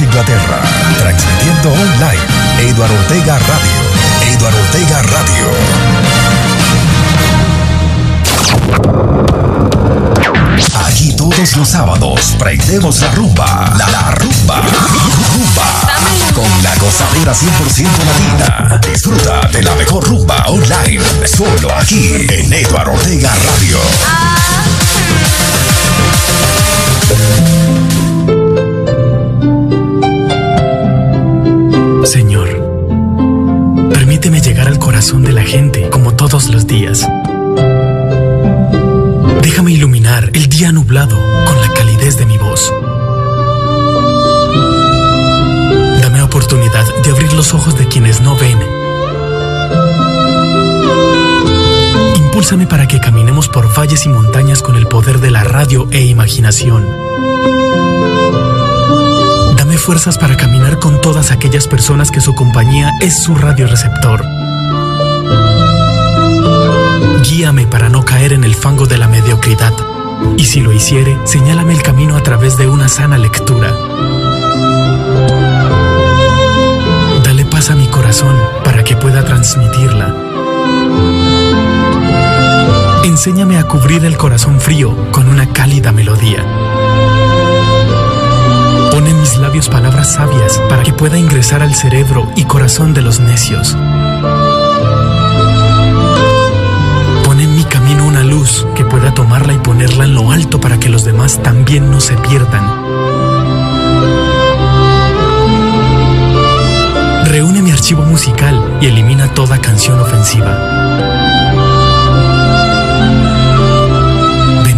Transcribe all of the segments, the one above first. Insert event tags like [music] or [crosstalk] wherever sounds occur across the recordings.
Inglaterra. Transmitiendo online. Eduardo Ortega Radio. Eduardo Ortega Radio. Aquí todos los sábados prendemos la rumba. La, la rumba. Rumba. Con la gozadera 100% latina. Disfruta de la mejor rumba online. Solo aquí en Eduardo Ortega Radio. Señor, permíteme llegar al corazón de la gente como todos los días. Déjame iluminar el día nublado con la calidez de mi voz. Dame oportunidad de abrir los ojos de quienes no ven. Impúlsame para que caminemos por valles y montañas con el poder de la radio e imaginación. Dame fuerzas para caminar con todas aquellas personas que su compañía es su radioreceptor. Guíame para no caer en el fango de la mediocridad. Y si lo hiciere, señálame el camino a través de una sana lectura. Dale paz a mi corazón para que pueda transmitirla. Enséñame a cubrir el corazón frío con una cálida melodía. Pon en mis labios palabras sabias para que pueda ingresar al cerebro y corazón de los necios. Pon en mi camino una luz que pueda tomarla y ponerla en lo alto para que los demás también no se pierdan. Reúne mi archivo musical y elimina toda canción ofensiva.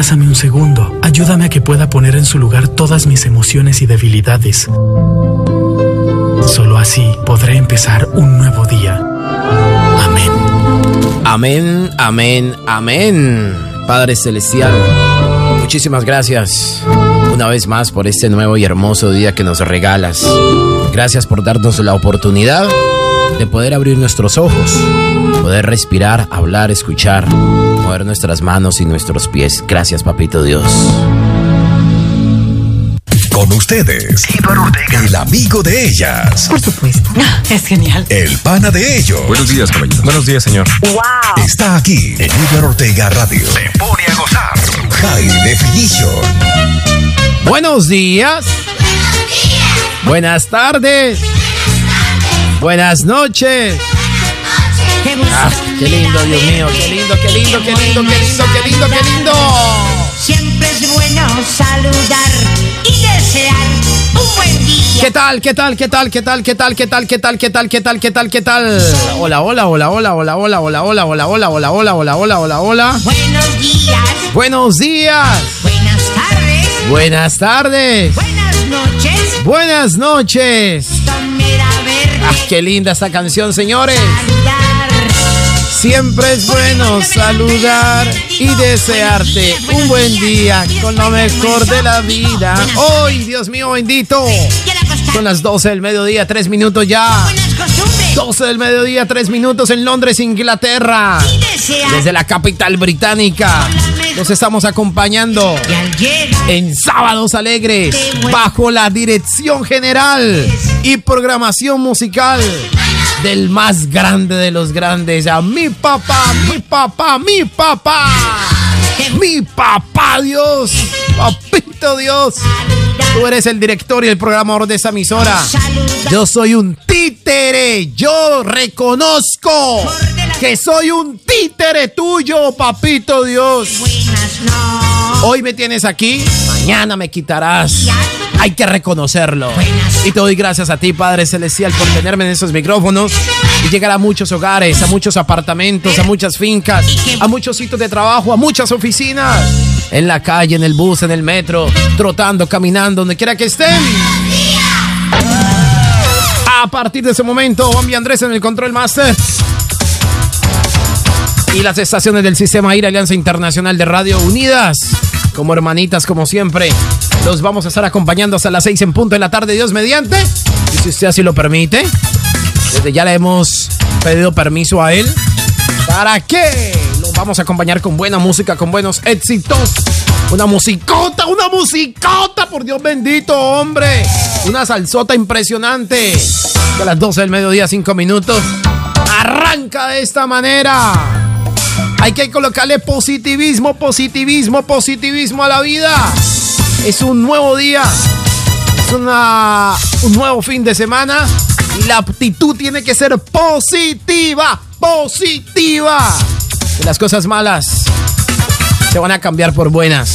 Abrázame un segundo. Ayúdame a que pueda poner en su lugar todas mis emociones y debilidades. Solo así podré empezar un nuevo día. Amén. Amén, amén, amén. Padre Celestial, muchísimas gracias una vez más por este nuevo y hermoso día que nos regalas. Gracias por darnos la oportunidad de poder abrir nuestros ojos, poder respirar, hablar, escuchar, mover nuestras manos y nuestros pies. Gracias, Papito Dios. Con ustedes, el amigo de ellas, Por supuesto. [laughs] Es genial. el pana de ellos. Buenos días, caballero. Buenos días, señor. ¡Wow! Está aquí en Edgar Ortega Radio. Se pone a gozar. High Definition. Buenos días. Buenas tardes. Buenas noches. Ah, qué lindo, Dios mío, qué lindo, qué lindo, qué lindo, qué lindo, qué lindo, qué lindo. Siempre es bueno saludar y desear un buen día. ¿Qué tal? ¿Qué tal? ¿Qué tal? ¿Qué tal? ¿Qué tal? ¿Qué tal? ¿Qué tal? ¿Qué tal? ¿Qué tal? ¿Qué tal? ¿Qué tal? Hola, hola, hola, hola, hola, hola, hola, hola, hola, hola, hola, hola, hola, hola, hola, hola. Buenos días, Buenos días. buenas tardes, Buenas tardes. buenas noches. Buenas noches. Ah, qué linda esta canción, señores. saludar. Siempre es bueno saludar y desearte un buen día con lo mejor de la vida. Hoy, Dios mío bendito. Son las 12 del mediodía, 3 minutos ya. buenas costumbres. 12 del mediodía, 3 minutos en Londres, Inglaterra. Desde la capital británica. Los estamos acompañando en Sábados Alegres, bajo la dirección general y programación musical del más grande de los grandes, a mi papá, mi papá, mi papá, mi papá Dios, papito Dios. Tú eres el director y el programador de esa emisora. Yo soy un títere, yo reconozco Que soy un títere tuyo, papito Dios. Hoy me tienes aquí, mañana me quitarás. Hay que reconocerlo. Y te doy gracias a ti, Padre Celestial, por tenerme en esos micrófonos y llegar a muchos hogares, a muchos apartamentos, a muchas fincas, a muchos sitios de trabajo, a muchas oficinas, en la calle, en el bus, en el metro, trotando, caminando, donde quiera que estén. A partir de ese momento, Bambi Andrés en el Control Master. Y las estaciones del Sistema IRA Alianza Internacional de Radio Unidas, como hermanitas, como siempre, los vamos a estar acompañando hasta las 6 en punto de la tarde, Dios mediante. Y si usted así lo permite, desde ya le hemos pedido permiso a él. ¿Para qué? Lo vamos a acompañar con buena música, con buenos éxitos. Una musicota, una musicota, por Dios bendito, hombre. Una salsota impresionante. Que a las 12 del mediodía, 5 minutos. Arranca de esta manera. Hay que colocarle positivismo, positivismo, positivismo a la vida. Es un nuevo día. Es una, un nuevo fin de semana. Y la actitud tiene que ser positiva. Positiva. Que las cosas malas se van a cambiar por buenas.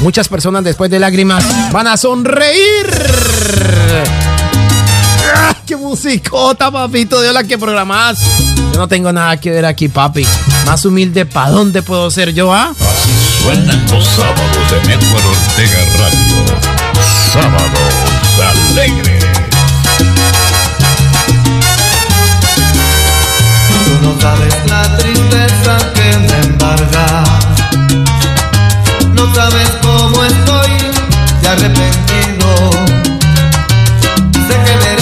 Muchas personas después de lágrimas van a sonreír. ¡Ah, ¡Qué musicota, papito! De la que programás. Yo no tengo nada que ver aquí, papi. Más humilde, ¿pa' dónde puedo ser yo, ah? Así suenan los sábados de Network Ortega Radio. Sábados alegres. Tú no sabes la tristeza que me embarga. No sabes cómo estoy de arrepentido. Sé que merezco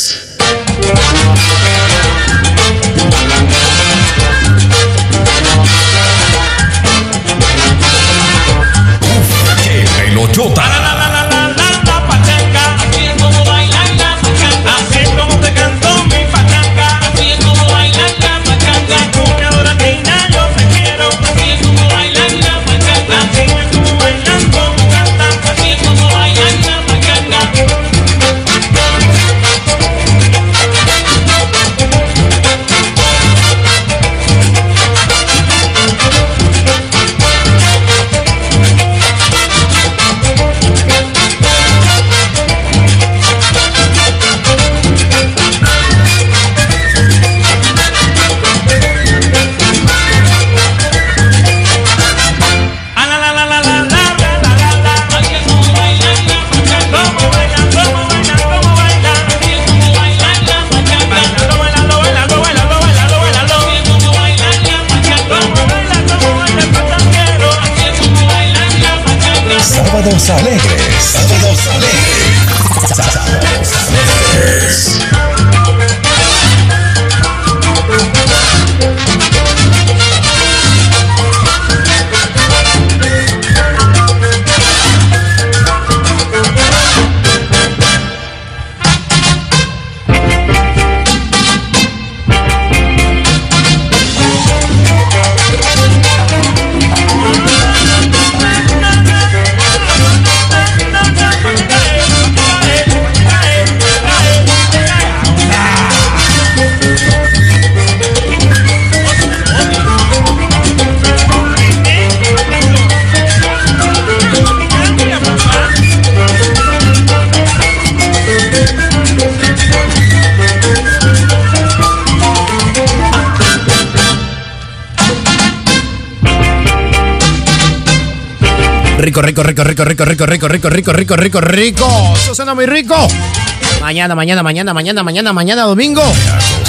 Rico, rico, rico, rico, rico, rico, rico, rico, rico, rico, rico, rico. Eso suena muy rico. Mañana, mañana, mañana, mañana, mañana, mañana, domingo.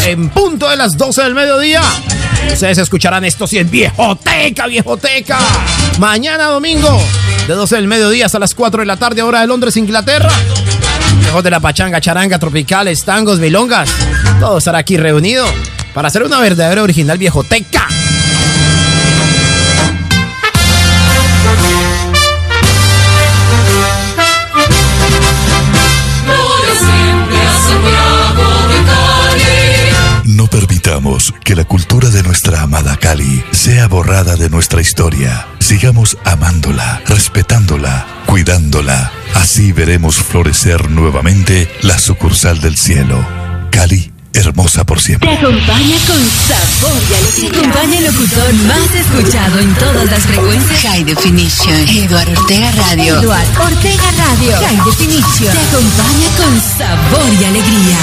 En punto de las 12 del mediodía. Ustedes escucharán esto si es viejoteca, viejoteca. Mañana, domingo. De 12 del mediodía hasta las 4 de la tarde, hora de Londres, Inglaterra. Lejos de la pachanga, charanga, tropicales, tangos, milongas. Todo estará aquí reunido para hacer una verdadera original viejoteca. Permitamos que la cultura de nuestra amada Cali sea borrada de nuestra historia. Sigamos amándola, respetándola, cuidándola. Así veremos florecer nuevamente la sucursal del cielo. Cali, hermosa por Te siempre. acompaña con sabor y alegría. Te acompaña el locutor más escuchado en todas las frecuencias. High Definition. Eduardo Ortega Radio. Eduardo Ortega Radio. High Definition. Te acompaña con sabor y alegría.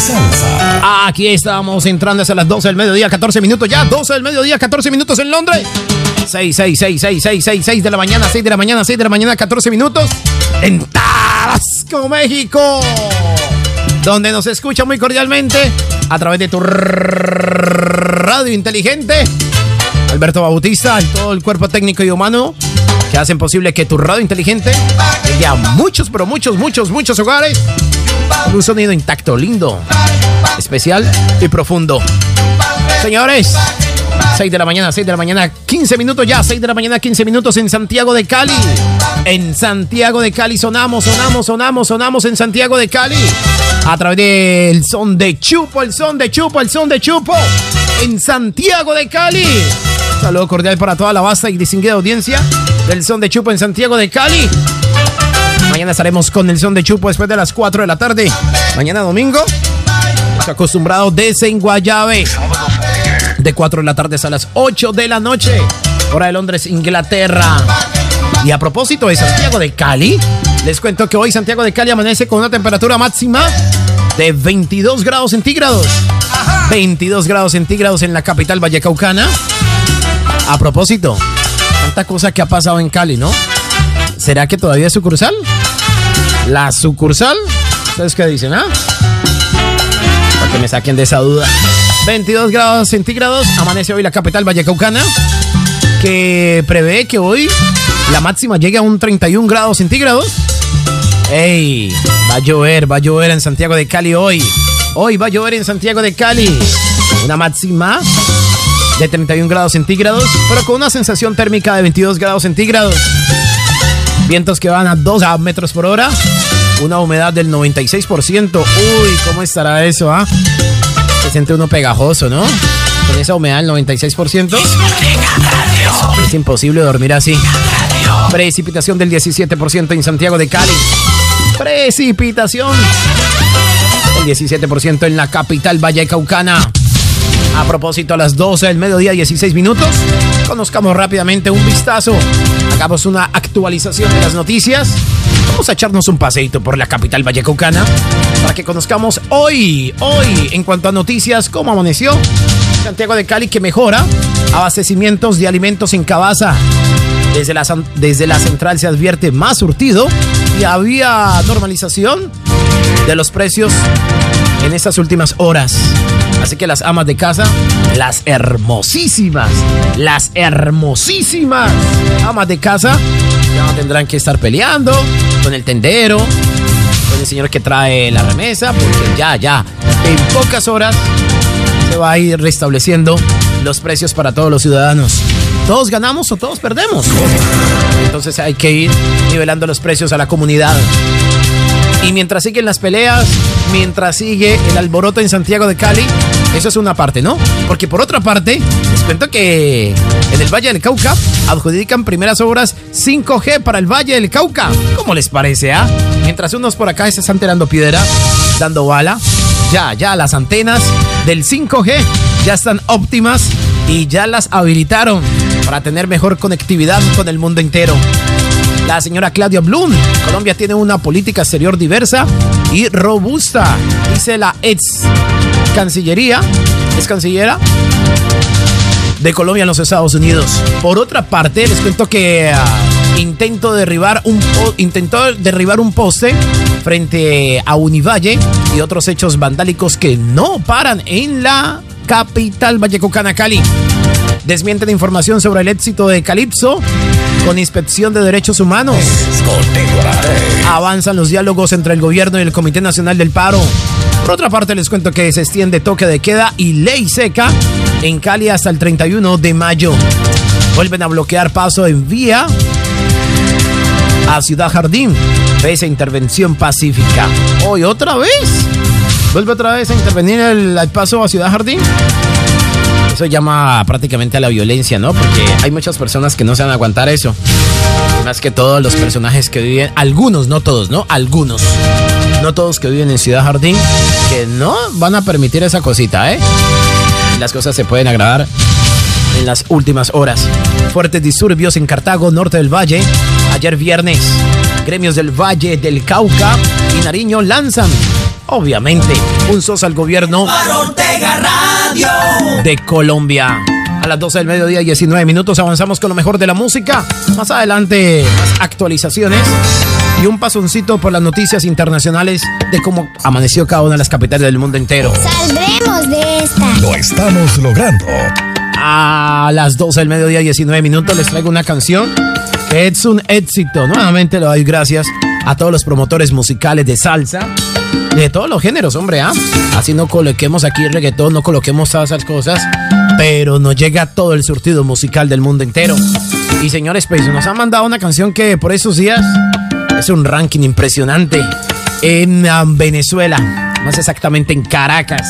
Salsa. Aquí estamos entrando hacia las 12 del mediodía, 14 minutos ya. 12 del mediodía, 14 minutos en Londres. 6, 6, 6, 6, 6, 6, 6 de la mañana, 6 de la mañana, 6 de la mañana, 14 minutos. En Tarasco, México. Donde nos escucha muy cordialmente a través de tu radio inteligente. Alberto Bautista y todo el cuerpo técnico y humano que hacen posible que tu radio inteligente llegue a muchos, pero muchos, muchos, muchos hogares un sonido intacto, lindo, especial y profundo. Señores, 6 de la mañana, 6 de la mañana, 15 minutos ya, 6 de la mañana, 15 minutos en Santiago de Cali. En Santiago de Cali sonamos, sonamos, sonamos, sonamos en Santiago de Cali. A través del son de Chupo, el son de Chupo, el son de Chupo. En Santiago de Cali. Saludo cordial para toda la vasta y distinguida audiencia del son de Chupo en Santiago de Cali. Mañana estaremos con el son de Chupo después de las 4 de la tarde. Mañana domingo, acostumbrado desde en Guayave. De 4 de la tarde hasta las 8 de la noche. Hora de Londres, Inglaterra. Y a propósito de Santiago de Cali, les cuento que hoy Santiago de Cali amanece con una temperatura máxima de 22 grados centígrados. 22 grados centígrados en la capital vallecaucana. A propósito, tanta cosa que ha pasado en Cali, ¿no? ¿Será que todavía es sucursal? ¿La sucursal? ¿Ustedes qué dicen, ah? Para que me saquen de esa duda. 22 grados centígrados. Amanece hoy la capital vallecaucana, que prevé que hoy la máxima llegue a un 31 grados centígrados. ¡Ey! Va a llover, va a llover en Santiago de Cali hoy. Hoy va a llover en Santiago de Cali. Una máxima de 31 grados centígrados, pero con una sensación térmica de 22 grados centígrados. Vientos que van a 2 metros por hora. Una humedad del 96%. Uy, ¿cómo estará eso, ah? Se siente uno pegajoso, ¿no? Con esa humedad del 96%. Es imposible dormir así. Precipitación del 17% en Santiago de Cali. Precipitación. El 17% en la capital Vallecaucana. A propósito, a las 12 del mediodía, 16 minutos, conozcamos rápidamente un vistazo. Hagamos una actualización de las noticias. Vamos a echarnos un paseito por la capital vallecaucana para que conozcamos hoy, hoy, en cuanto a noticias, cómo amaneció Santiago de Cali, que mejora abastecimientos de alimentos en Cabaza. Desde la, desde la central se advierte más surtido y había normalización de los precios en estas últimas horas. Así que las amas de casa, las hermosísimas, las hermosísimas amas de casa, ya no tendrán que estar peleando con el tendero, con el señor que trae la remesa, porque ya, ya, en pocas horas se va a ir restableciendo los precios para todos los ciudadanos. ¿Todos ganamos o todos perdemos? Entonces hay que ir nivelando los precios a la comunidad. Y mientras siguen las peleas, mientras sigue el alboroto en Santiago de Cali, eso es una parte, ¿no? Porque por otra parte, les cuento que en el Valle del Cauca adjudican primeras obras 5G para el Valle del Cauca. ¿Cómo les parece, ah? Mientras unos por acá se están tirando piedra, dando bala, ya, ya las antenas del 5G ya están óptimas y ya las habilitaron para tener mejor conectividad con el mundo entero. La señora Claudia Blum, Colombia tiene una política exterior diversa y robusta, dice la ex Cancillería, es cancillera de Colombia en los Estados Unidos. Por otra parte, les cuento que intento derribar un intentó derribar un poste frente a Univalle y otros hechos vandálicos que no paran en la capital Vallecocana Cali. Desmienten información sobre el éxito de Calipso con inspección de derechos humanos. Avanzan los diálogos entre el gobierno y el Comité Nacional del Paro. Por otra parte, les cuento que se extiende toque de queda y ley seca en Cali hasta el 31 de mayo. Vuelven a bloquear paso en vía a Ciudad Jardín, pese a intervención pacífica. Hoy otra vez. Vuelve otra vez a intervenir el, el paso a Ciudad Jardín. Eso llama prácticamente a la violencia, ¿no? Porque hay muchas personas que no se van a aguantar eso. Más que todos los personajes que viven, algunos, no todos, ¿no? Algunos. No todos que viven en Ciudad Jardín, que no van a permitir esa cosita, ¿eh? Las cosas se pueden agravar en las últimas horas. Fuertes disturbios en Cartago, norte del Valle. Ayer viernes, gremios del Valle del Cauca y Nariño lanzan, obviamente, un sos al gobierno de Colombia. A las 12 del mediodía, 19 minutos, avanzamos con lo mejor de la música. Más adelante, más actualizaciones y un pasoncito por las noticias internacionales de cómo amaneció cada una de las capitales del mundo entero. Saldremos de esta. Lo estamos logrando. A las 12 del mediodía, 19 minutos, les traigo una canción que es un éxito. Nuevamente le doy gracias a todos los promotores musicales de salsa. De todos los géneros, hombre, ¿ah? Así no coloquemos aquí reggaetón, no coloquemos todas esas cosas, pero nos llega todo el surtido musical del mundo entero. Y señores, pues nos han mandado una canción que por esos días es un ranking impresionante en um, Venezuela, más exactamente en Caracas.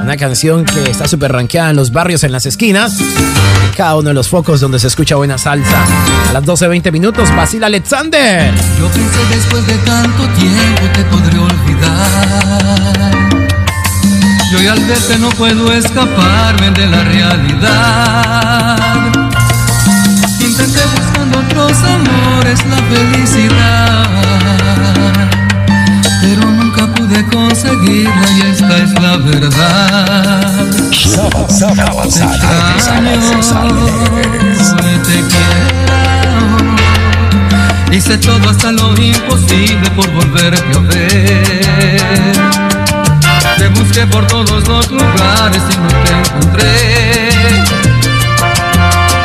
Una canción que está súper rankeada en los barrios, en las esquinas, en cada uno de los focos donde se escucha buena salsa. A las 12.20 minutos, Basil Alexander. Yo pensé después de tanto tiempo te podré olvidar. Yo y al verte no puedo escaparme de la realidad. Intenté buscando otros amores la felicidad, vida y esta es la verdad. Sábado, sábado, sábado, te quiero. Hice todo hasta lo imposible por volverte a ver. Te busqué por todos los lugares y no te encontré.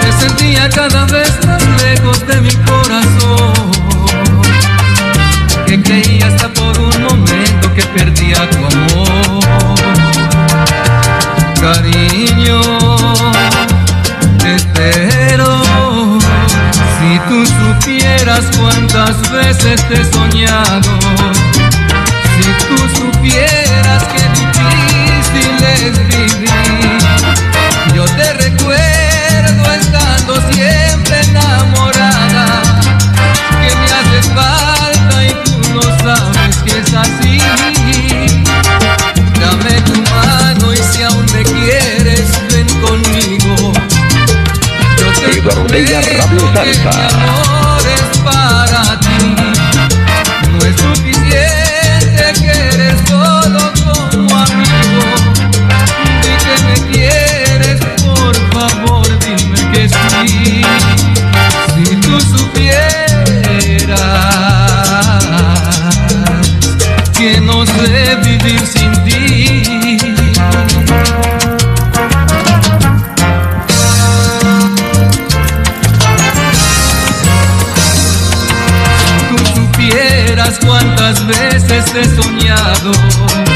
Me sentía cada vez más lejos de mi corazón. Que creía hasta por un siento que perdí a tu amor. Cariño, te espero. Si tú supieras cuántas veces te he soñado. Si tú supieras qué difícil es vivir. Yo te recuerdo estando siempre enamorada. Que me haces falta y tú no sabes es así. Dame tu mano y si aún me quieres, ven conmigo. Yo te Bordella Radio Salsa. Mi amor es para ti. No es suficiente. cuántas veces he soñado.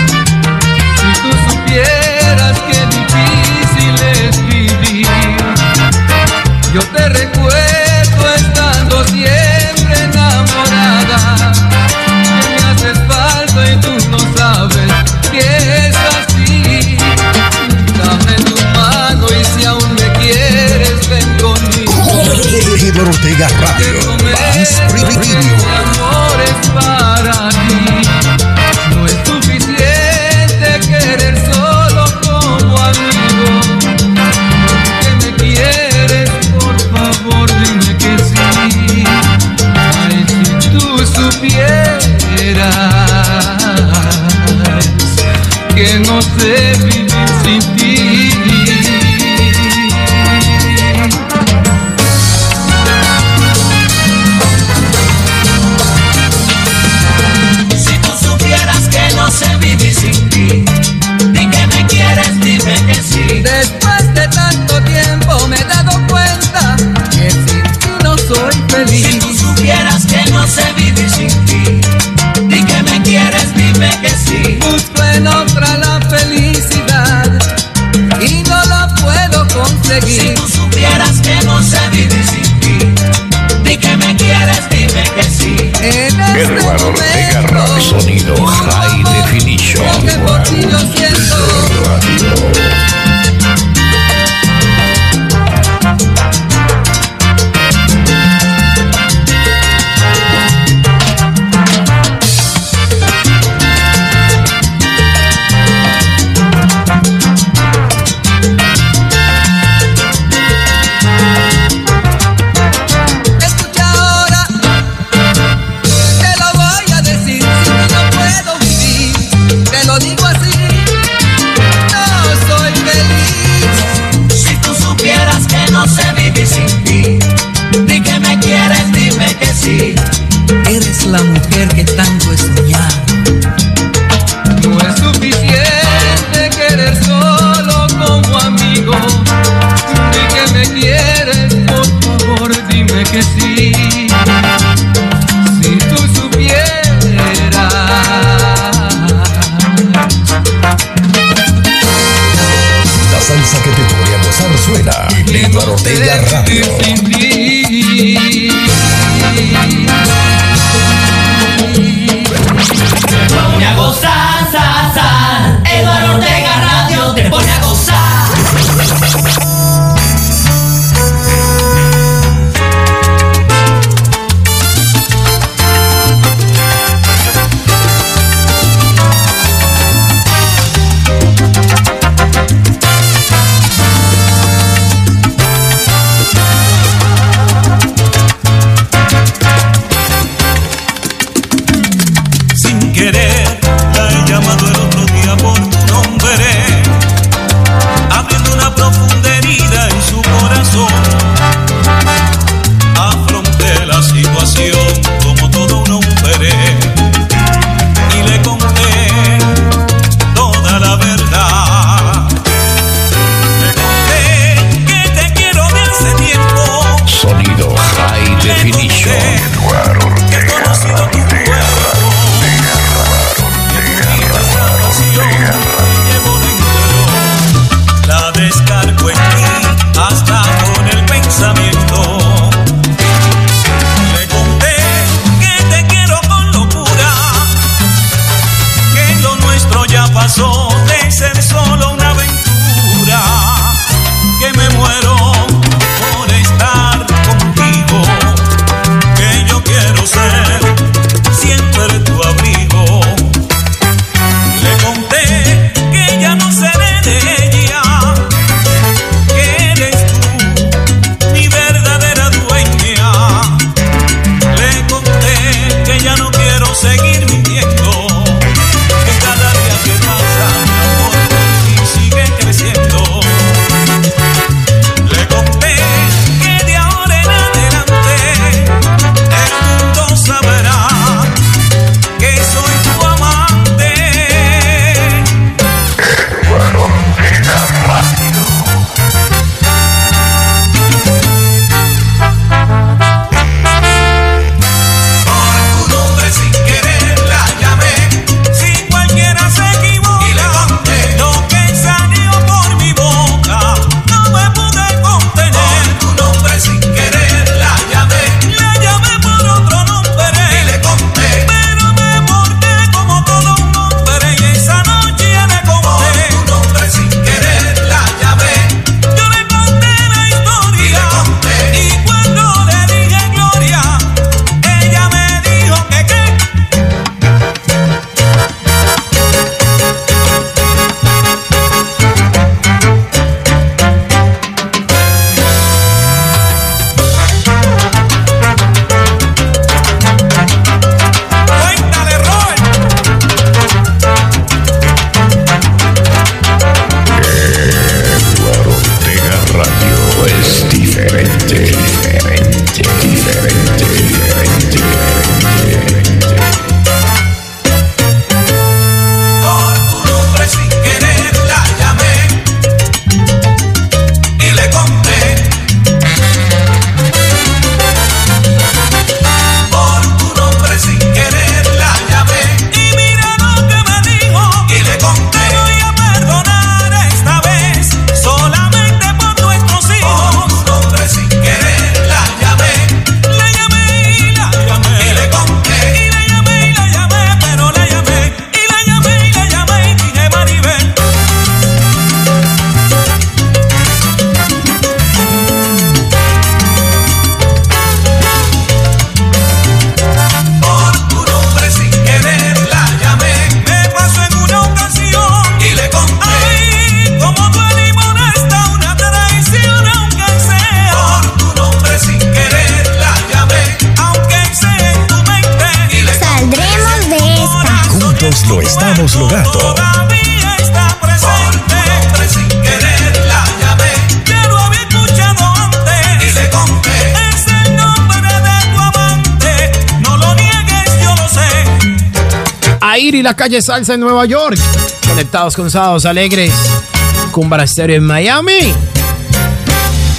Estamos logrando. Todavía está presente. Sin querer la llamé. Ya lo había escuchado antes. Y le conté. Es el nombre de tu amante. No lo niegues, yo lo sé. Air y la calle Salsa en Nueva York. Conectados con Sábados Alegres. Estéreo en Miami.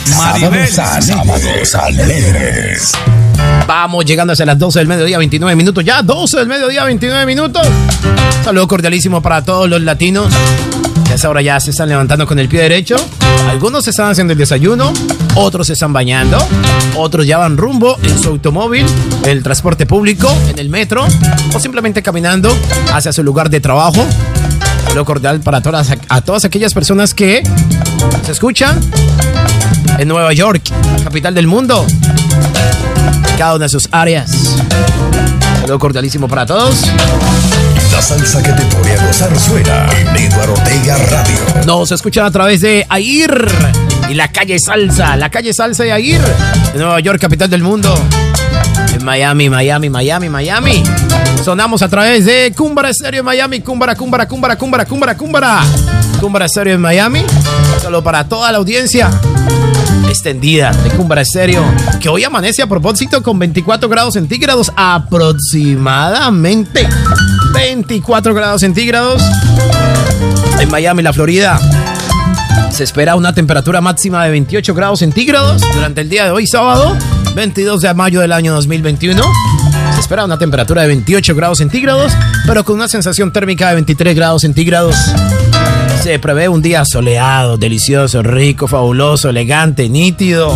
Sábados alegres. Sábados alegres. Vamos llegando hacia las 12 del mediodía, 29 minutos. Ya, 12 del mediodía, 29 minutos. Saludo cordialísimo para todos los latinos. Que a esa hora ya se están levantando con el pie derecho. Algunos se están haciendo el desayuno, otros se están bañando, otros ya van rumbo en su automóvil, en el transporte público, en el metro o simplemente caminando hacia su lugar de trabajo. Saludo cordial para todas, a todas aquellas personas que se escuchan en Nueva York, la capital del mundo cada una de sus áreas. Saludo cordialísimo para todos. La salsa que te pone a gozar suena en Eduardo Ortega Radio. Nos escuchan a través de Air y la calle Salsa, la calle Salsa y Air, en Nueva York, capital del mundo. En Miami, Miami, Miami, Miami. Sonamos a través de Cumbara Estéreo Miami, Cumbara, Cumbara, Cumbara, Cumbara, Cumbara, Cumbara. Cumbara Estéreo en Miami. Solo para toda la audiencia extendida de Cumbara Estéreo, que hoy amanece a propósito con 24 grados centígrados aproximadamente. 24 grados centígrados en Miami, la Florida. Se espera una temperatura máxima de 28 grados centígrados durante el día de hoy, sábado, 22 de mayo del año 2021. Se espera una temperatura de 28 grados centígrados, pero con una sensación térmica de 23 grados centígrados. Se prevé un día soleado, delicioso, rico, fabuloso, elegante, nítido.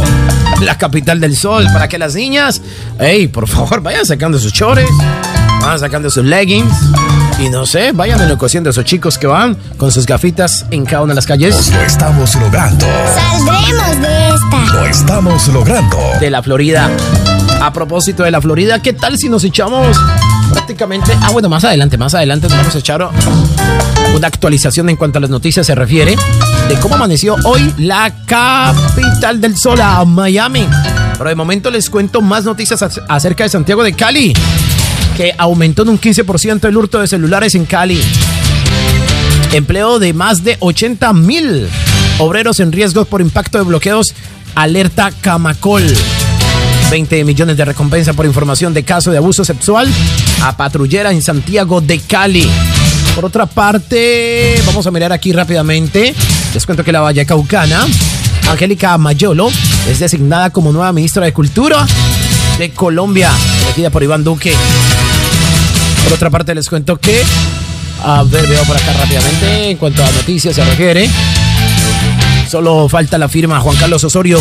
La capital del sol, para que las niñas, hey, por favor, vayan sacando sus chores, vayan sacando sus leggings. Y no sé, vayan enloqueciendo a esos chicos que van con sus gafitas en cada una de las calles. Lo estamos logrando. Saldremos de esta. Lo estamos logrando. De la Florida. A propósito de la Florida, ¿qué tal si nos echamos prácticamente... Ah, bueno, más adelante, más adelante nos vamos a echar una actualización en cuanto a las noticias se refiere de cómo amaneció hoy la capital del sol a Miami. Pero de momento les cuento más noticias acerca de Santiago de Cali, que aumentó en un 15% el hurto de celulares en Cali. Empleo de más de 80 mil obreros en riesgo por impacto de bloqueos. Alerta Camacol. 20 millones de recompensa por información de caso de abuso sexual a patrullera en Santiago de Cali. Por otra parte, vamos a mirar aquí rápidamente. Les cuento que la Valle Caucana, Angélica Mayolo, es designada como nueva ministra de Cultura de Colombia, elegida por Iván Duque. Por otra parte, les cuento que, a ver, veo por acá rápidamente, en cuanto a noticias se refiere, solo falta la firma Juan Carlos Osorio.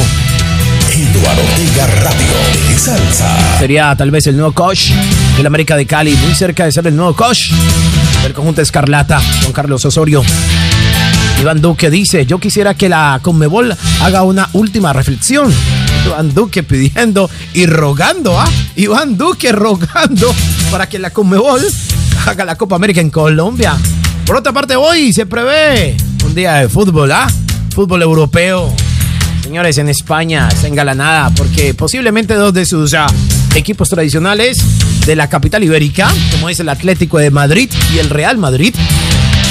Eduardo Ortega Radio de Salsa. Sería tal vez el nuevo coach del América de Cali, muy cerca de ser el nuevo coach del conjunto Escarlata, Juan Carlos Osorio. Iván Duque dice, yo quisiera que la Conmebol haga una última reflexión. Iván Duque pidiendo y rogando, ¿ah? Iván Duque rogando para que la Conmebol haga la Copa América en Colombia. Por otra parte, hoy se prevé un día de fútbol, ¿ah? Fútbol europeo. Señores, en España está engalanada porque posiblemente dos de sus uh, equipos tradicionales de la capital ibérica, como es el Atlético de Madrid y el Real Madrid,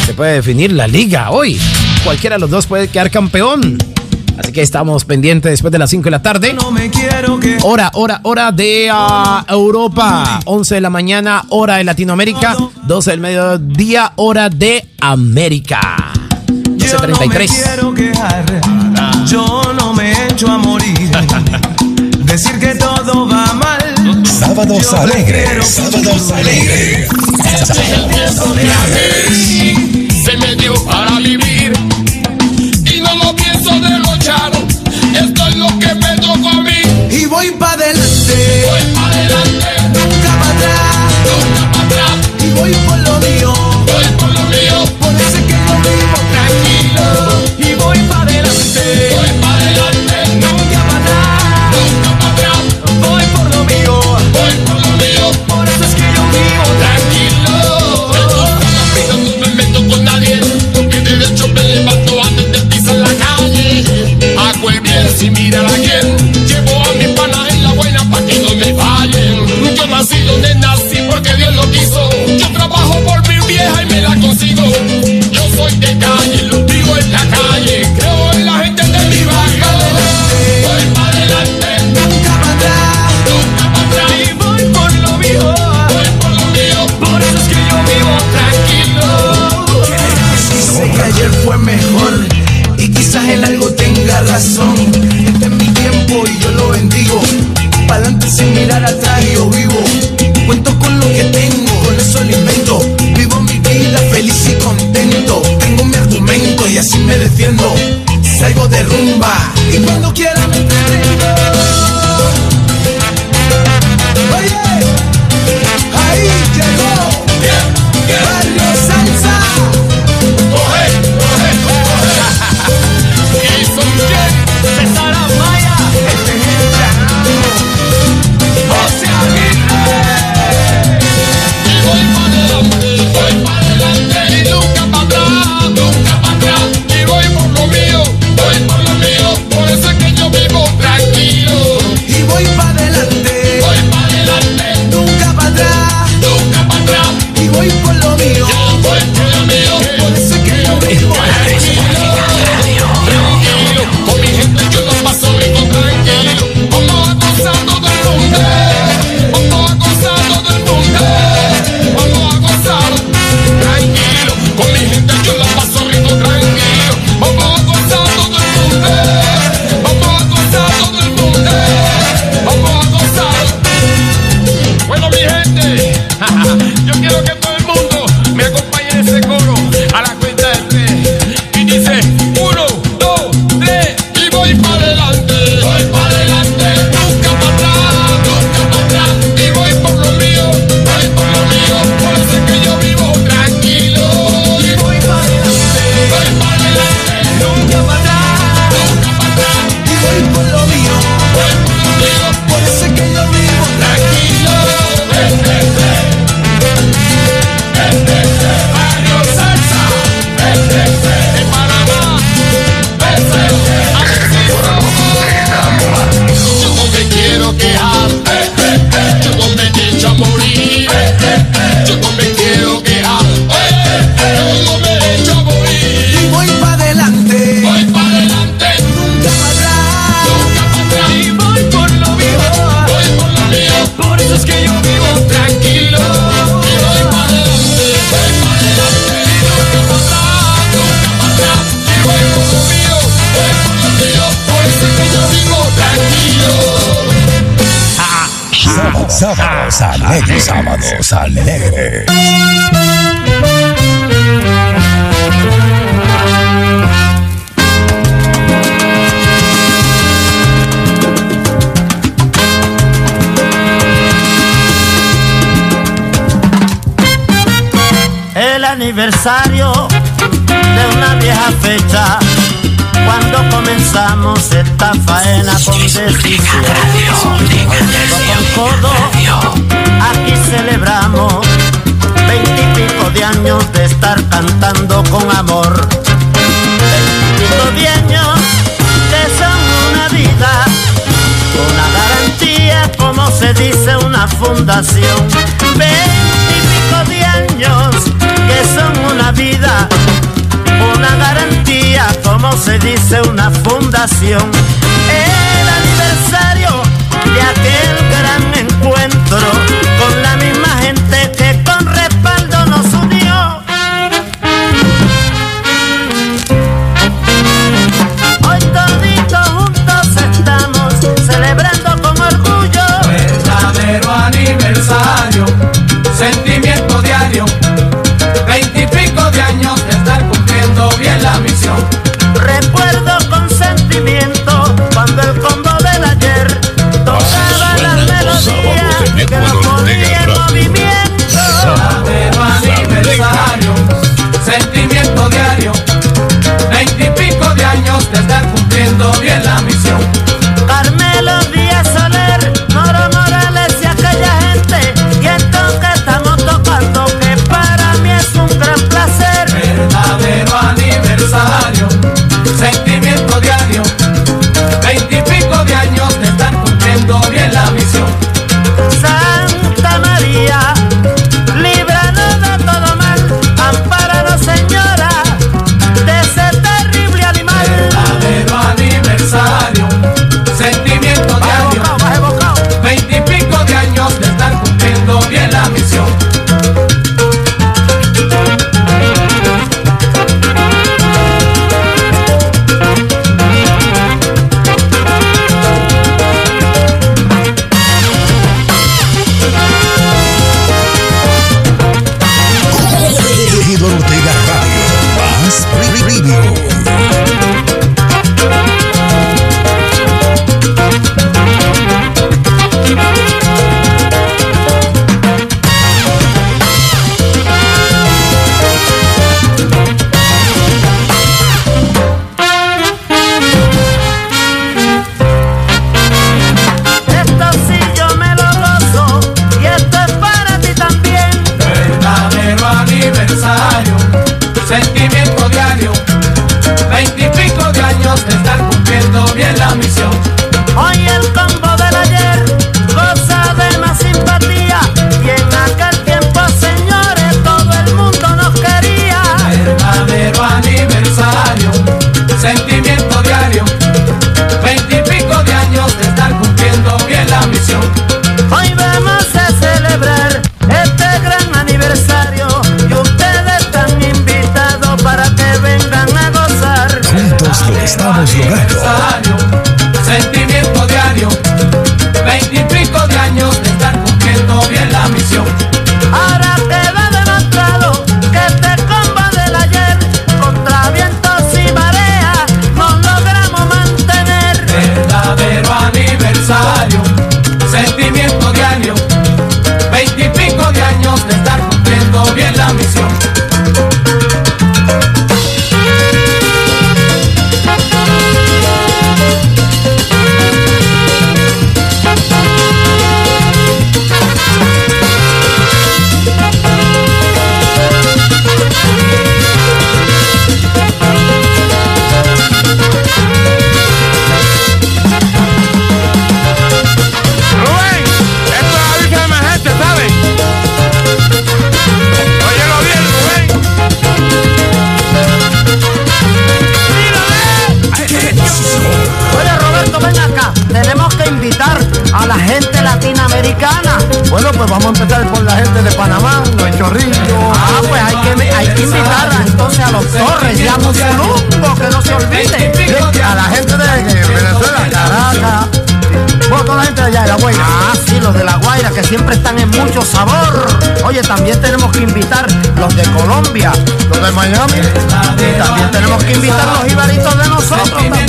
se puede definir la liga hoy. Cualquiera de los dos puede quedar campeón. Así que estamos pendientes después de las 5 de la tarde. Hora, hora, hora de uh, Europa. 11 de la mañana, hora de Latinoamérica. 12 del mediodía, hora de América. 12.33. Yo no me echo a morir. [laughs] Decir que todo va mal. Sábados alegres. Sábados alegres. Se me dio para vivir y no lo pienso derrochar. Esto es lo que me tocó a mí. Y voy para adelante. Voy para adelante. Nunca para atrás. Nunca para atrás. Y voy por lo mío. Voy por lo mío. Por eso es que yo vivo que ayer fue mejor y quizás en algo tenga razón. Este es mi tiempo y yo lo bendigo. Pa'lante sin mirar atrás yo vivo. Cuento con lo que tengo, con eso alimento. Vivo mi vida feliz y contento. Tengo mi argumento y así me defiendo. Salgo de rumba y cuando quiera me entrego. Sábados Alegres. El aniversario de una vieja fecha, cuando comenzamos esta faena con decir con amor. 10 años que son una vida, una garantía, como se dice, una fundación. 20 años que son una vida, una garantía, como se dice, una fundación. El aniversario de aquel sabor. Oye, también tenemos que invitar los de Colombia, los de Miami. Y también tenemos que invitar los ibaritos de nosotros también.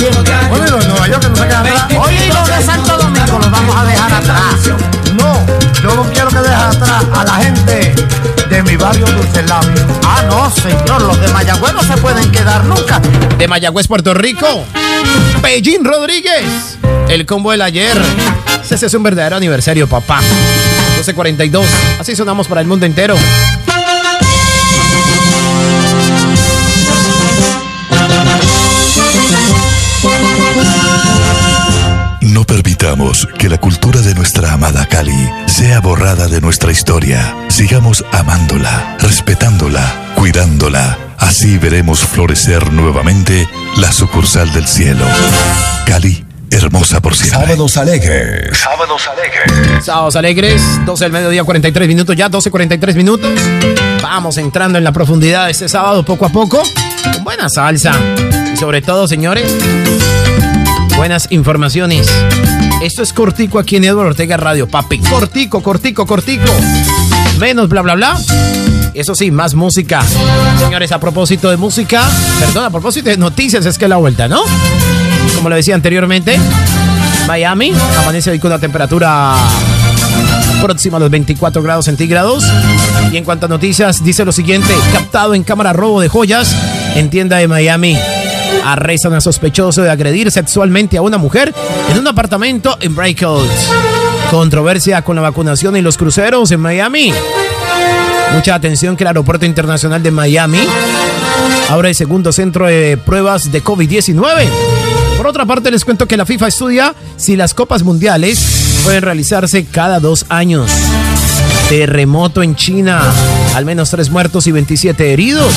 Oye, los de Nueva York que no se quedan atrás. Oye, y los de Santo Domingo los vamos a dejar atrás. No, yo no quiero que dejes atrás a la gente de mi barrio Dulce Labio. Ah, no, señor, los de Mayagüez no se pueden quedar nunca. De Mayagüez, Puerto Rico. Pellín Rodríguez. El combo del ayer. Ese es un verdadero aniversario, papá. 12.42. Así sonamos para el mundo entero. No permitamos que la cultura de nuestra amada Cali sea borrada de nuestra historia. Sigamos amándola, respetándola, cuidándola. Así veremos florecer nuevamente la sucursal del cielo. Cali, hermosa por siempre. Sábados alegres. Sábados alegres. Sábados alegres, 12 del mediodía, 43 minutos ya, 12, 43 minutos. Vamos entrando en la profundidad de este sábado poco a poco, con buena salsa. Y sobre todo, señores, buenas informaciones. Esto es cortico aquí en Eduardo Ortega Radio, papi. Cortico, cortico, cortico. Menos bla, bla, bla. Eso sí, más música. Señores, a propósito de música, perdón, a propósito de noticias, es que la vuelta, ¿no? Como lo decía anteriormente, Miami amanece hoy con una temperatura próxima a los 24 grados centígrados. Y en cuanto a noticias, dice lo siguiente: captado en cámara robo de joyas en tienda de Miami. Arrestan a sospechoso de agredir sexualmente a una mujer en un apartamento en Brickell. Controversia con la vacunación y los cruceros en Miami. Mucha atención que el Aeropuerto Internacional de Miami abre el segundo centro de pruebas de COVID-19. Por otra parte, les cuento que la FIFA estudia si las copas mundiales pueden realizarse cada dos años. Terremoto en China, al menos tres muertos y 27 heridos.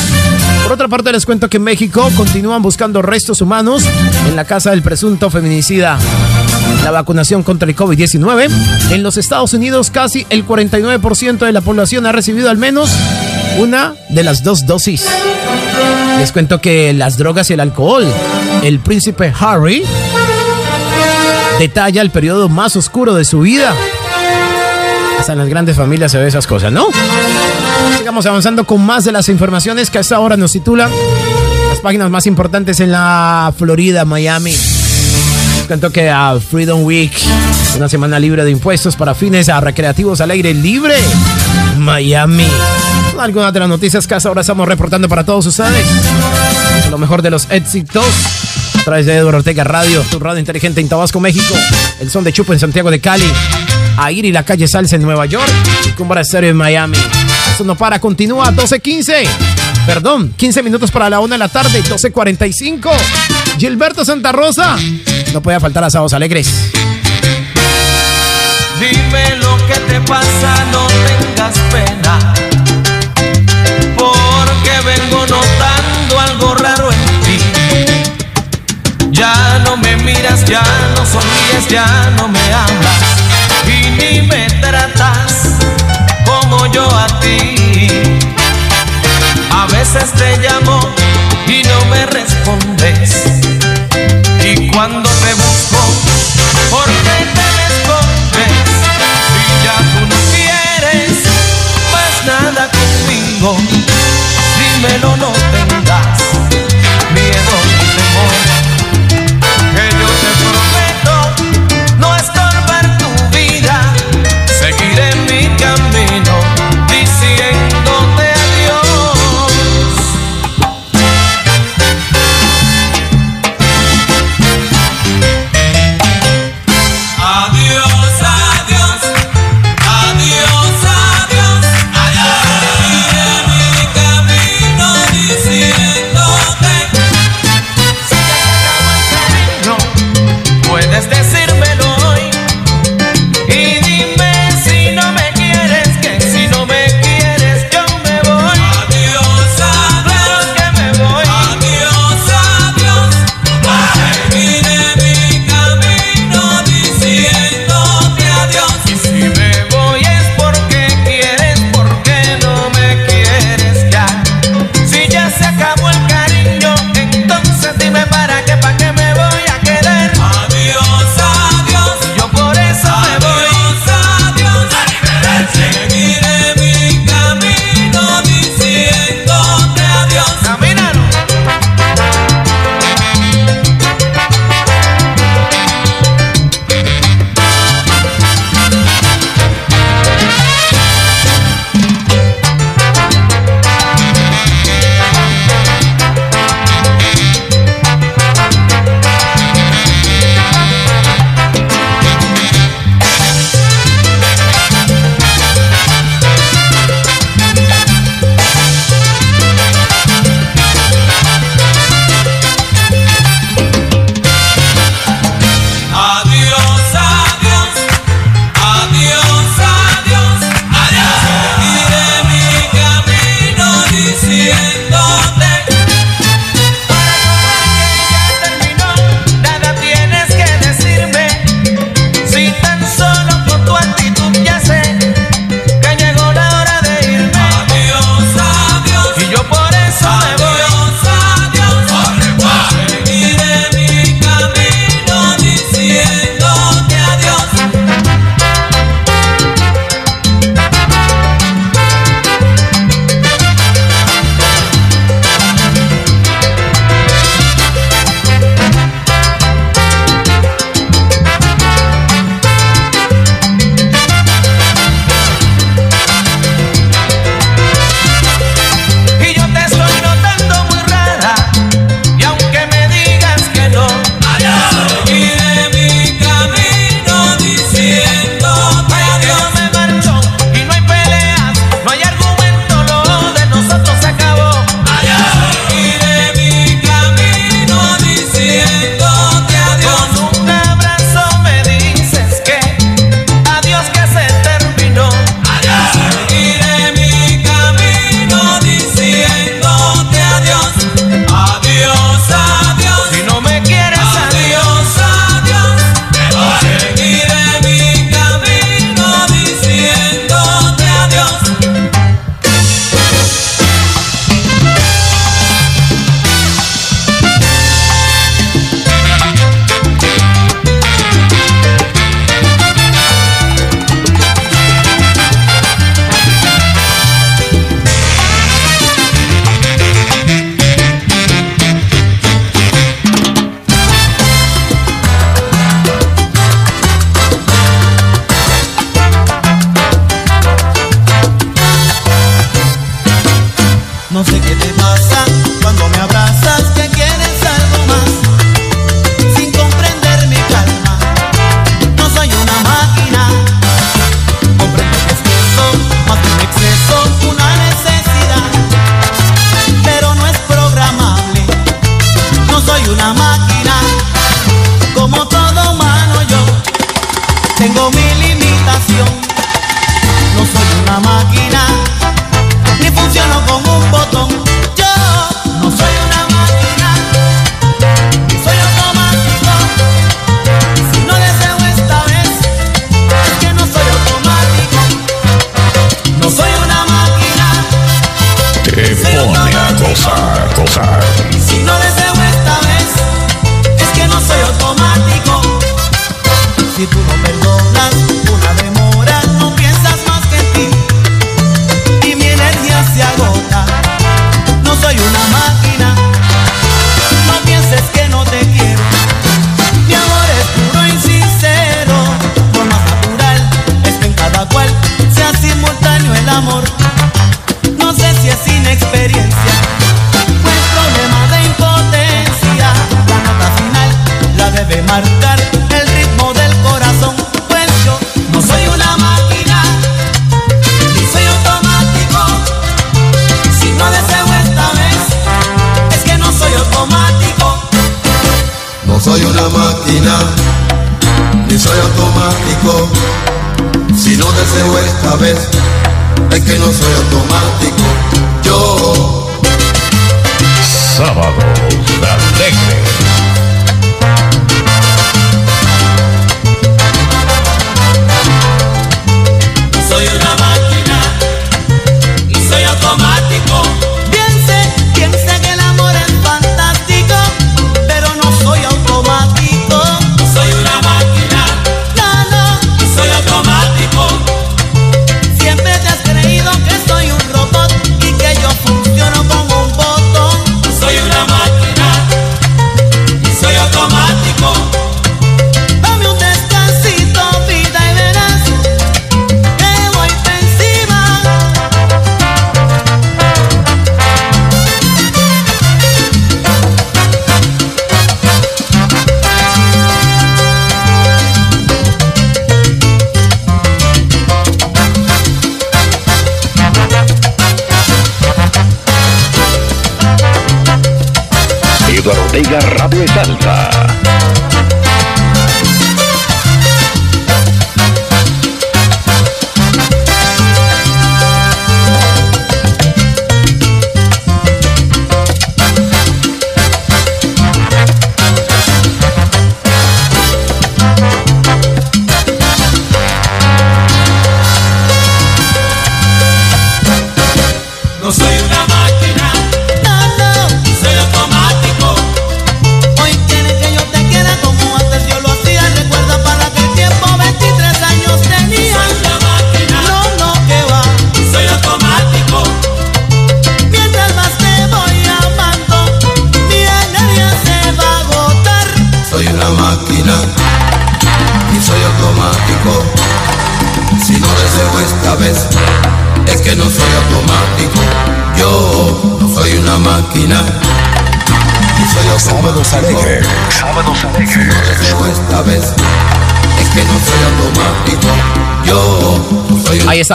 Por otra parte, les cuento que en México continúan buscando restos humanos en la casa del presunto feminicida. La vacunación contra el COVID-19. En los Estados Unidos, casi el 49% de la población ha recibido al menos una de las dos dosis. Les cuento que las drogas y el alcohol. El príncipe Harry detalla el periodo más oscuro de su vida. Hasta en las grandes familias se ve esas cosas, ¿no? Sigamos avanzando con más de las informaciones que hasta ahora nos titulan las páginas más importantes en la Florida, Miami. Les cuento que a Freedom Week, una semana libre de impuestos para fines a recreativos al aire libre, Miami. Algunas de las noticias que ahora estamos reportando para todos ustedes. Lo mejor de los éxitos. A través de Eduardo Ortega Radio, tu radio inteligente en Tabasco, México. El son de Chupo en Santiago de Cali. Air y la calle Salsa en Nueva York. Y Cumbra Estéreo en Miami. Eso no para, continúa 12.15. Perdón, 15 minutos para la una de la tarde, 12.45. Gilberto Santa Rosa. No puede faltar a Sábados Alegres. Dime lo que te pasa, no tengas pena. Algo raro en ti. Ya no me miras, ya no sonríes, ya no me hablas. Y ni me tratas como yo a ti. A veces te llamo y no me respondes. Y cuando te busco, ¿por qué te escondes? Si ya tú no quieres más nada conmigo, dímelo, no tengas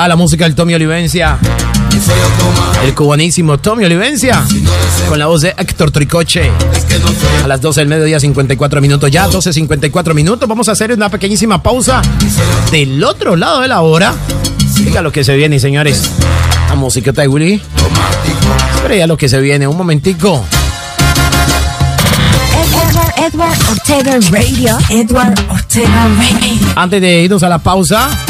la música del Tommy Olivencia. El cubanísimo Tommy Olivencia. Con la voz de Héctor Tricoche. A las 12 del mediodía, 54 minutos. Ya, 12.54 minutos. Vamos a hacer una pequeñísima pausa del otro lado de la hora. Diga lo que se viene, señores. La música de Willy. Pero ya lo que se viene. Un momentico. Edward Ortega Radio. Edward Ortega Radio. Antes de irnos a la pausa.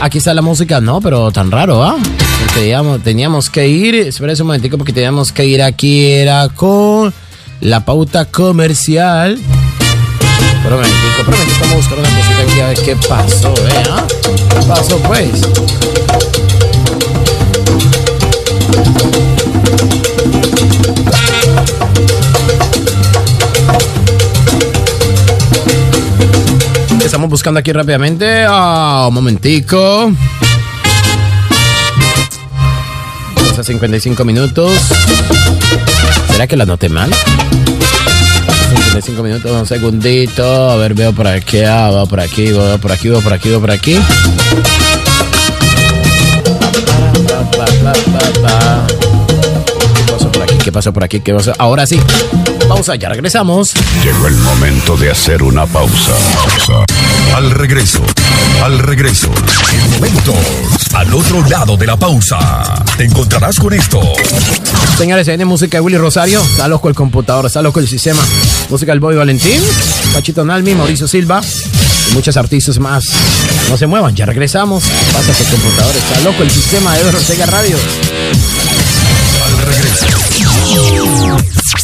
Aquí está la música, no, pero tan raro, ¿ah? Teníamos, que ir, espérense un momentico porque teníamos que ir aquí, era con la pauta comercial. Pero momentico, pero vamos a buscar una cosita aquí a ver qué pasó, ¿eh? ¿Ah? ¿Qué pasó, pues? buscando aquí rápidamente. Ah, oh, un momentico. Vamos a 55 minutos. ¿Será que la noté mal? 55 minutos, un segundito. A ver, veo por aquí, ah, veo por aquí, veo por aquí, veo por aquí, veo por aquí. Veo por aquí. ¿Qué pasó por aquí? ¿Qué pasó? Ahora sí. Pausa, ya regresamos. Llegó el momento de hacer una pausa. Al regreso, al regreso, en momentos, al otro lado de la pausa, te encontrarás con esto. Señores, viene música de Willy Rosario. Está loco el computador, está loco el sistema. Música del Boy Valentín, Pachito Nalmi, Mauricio Silva y muchos artistas más. No se muevan, ya regresamos. Pasa ese computador, está loco el sistema de Ortega Radio. すいません。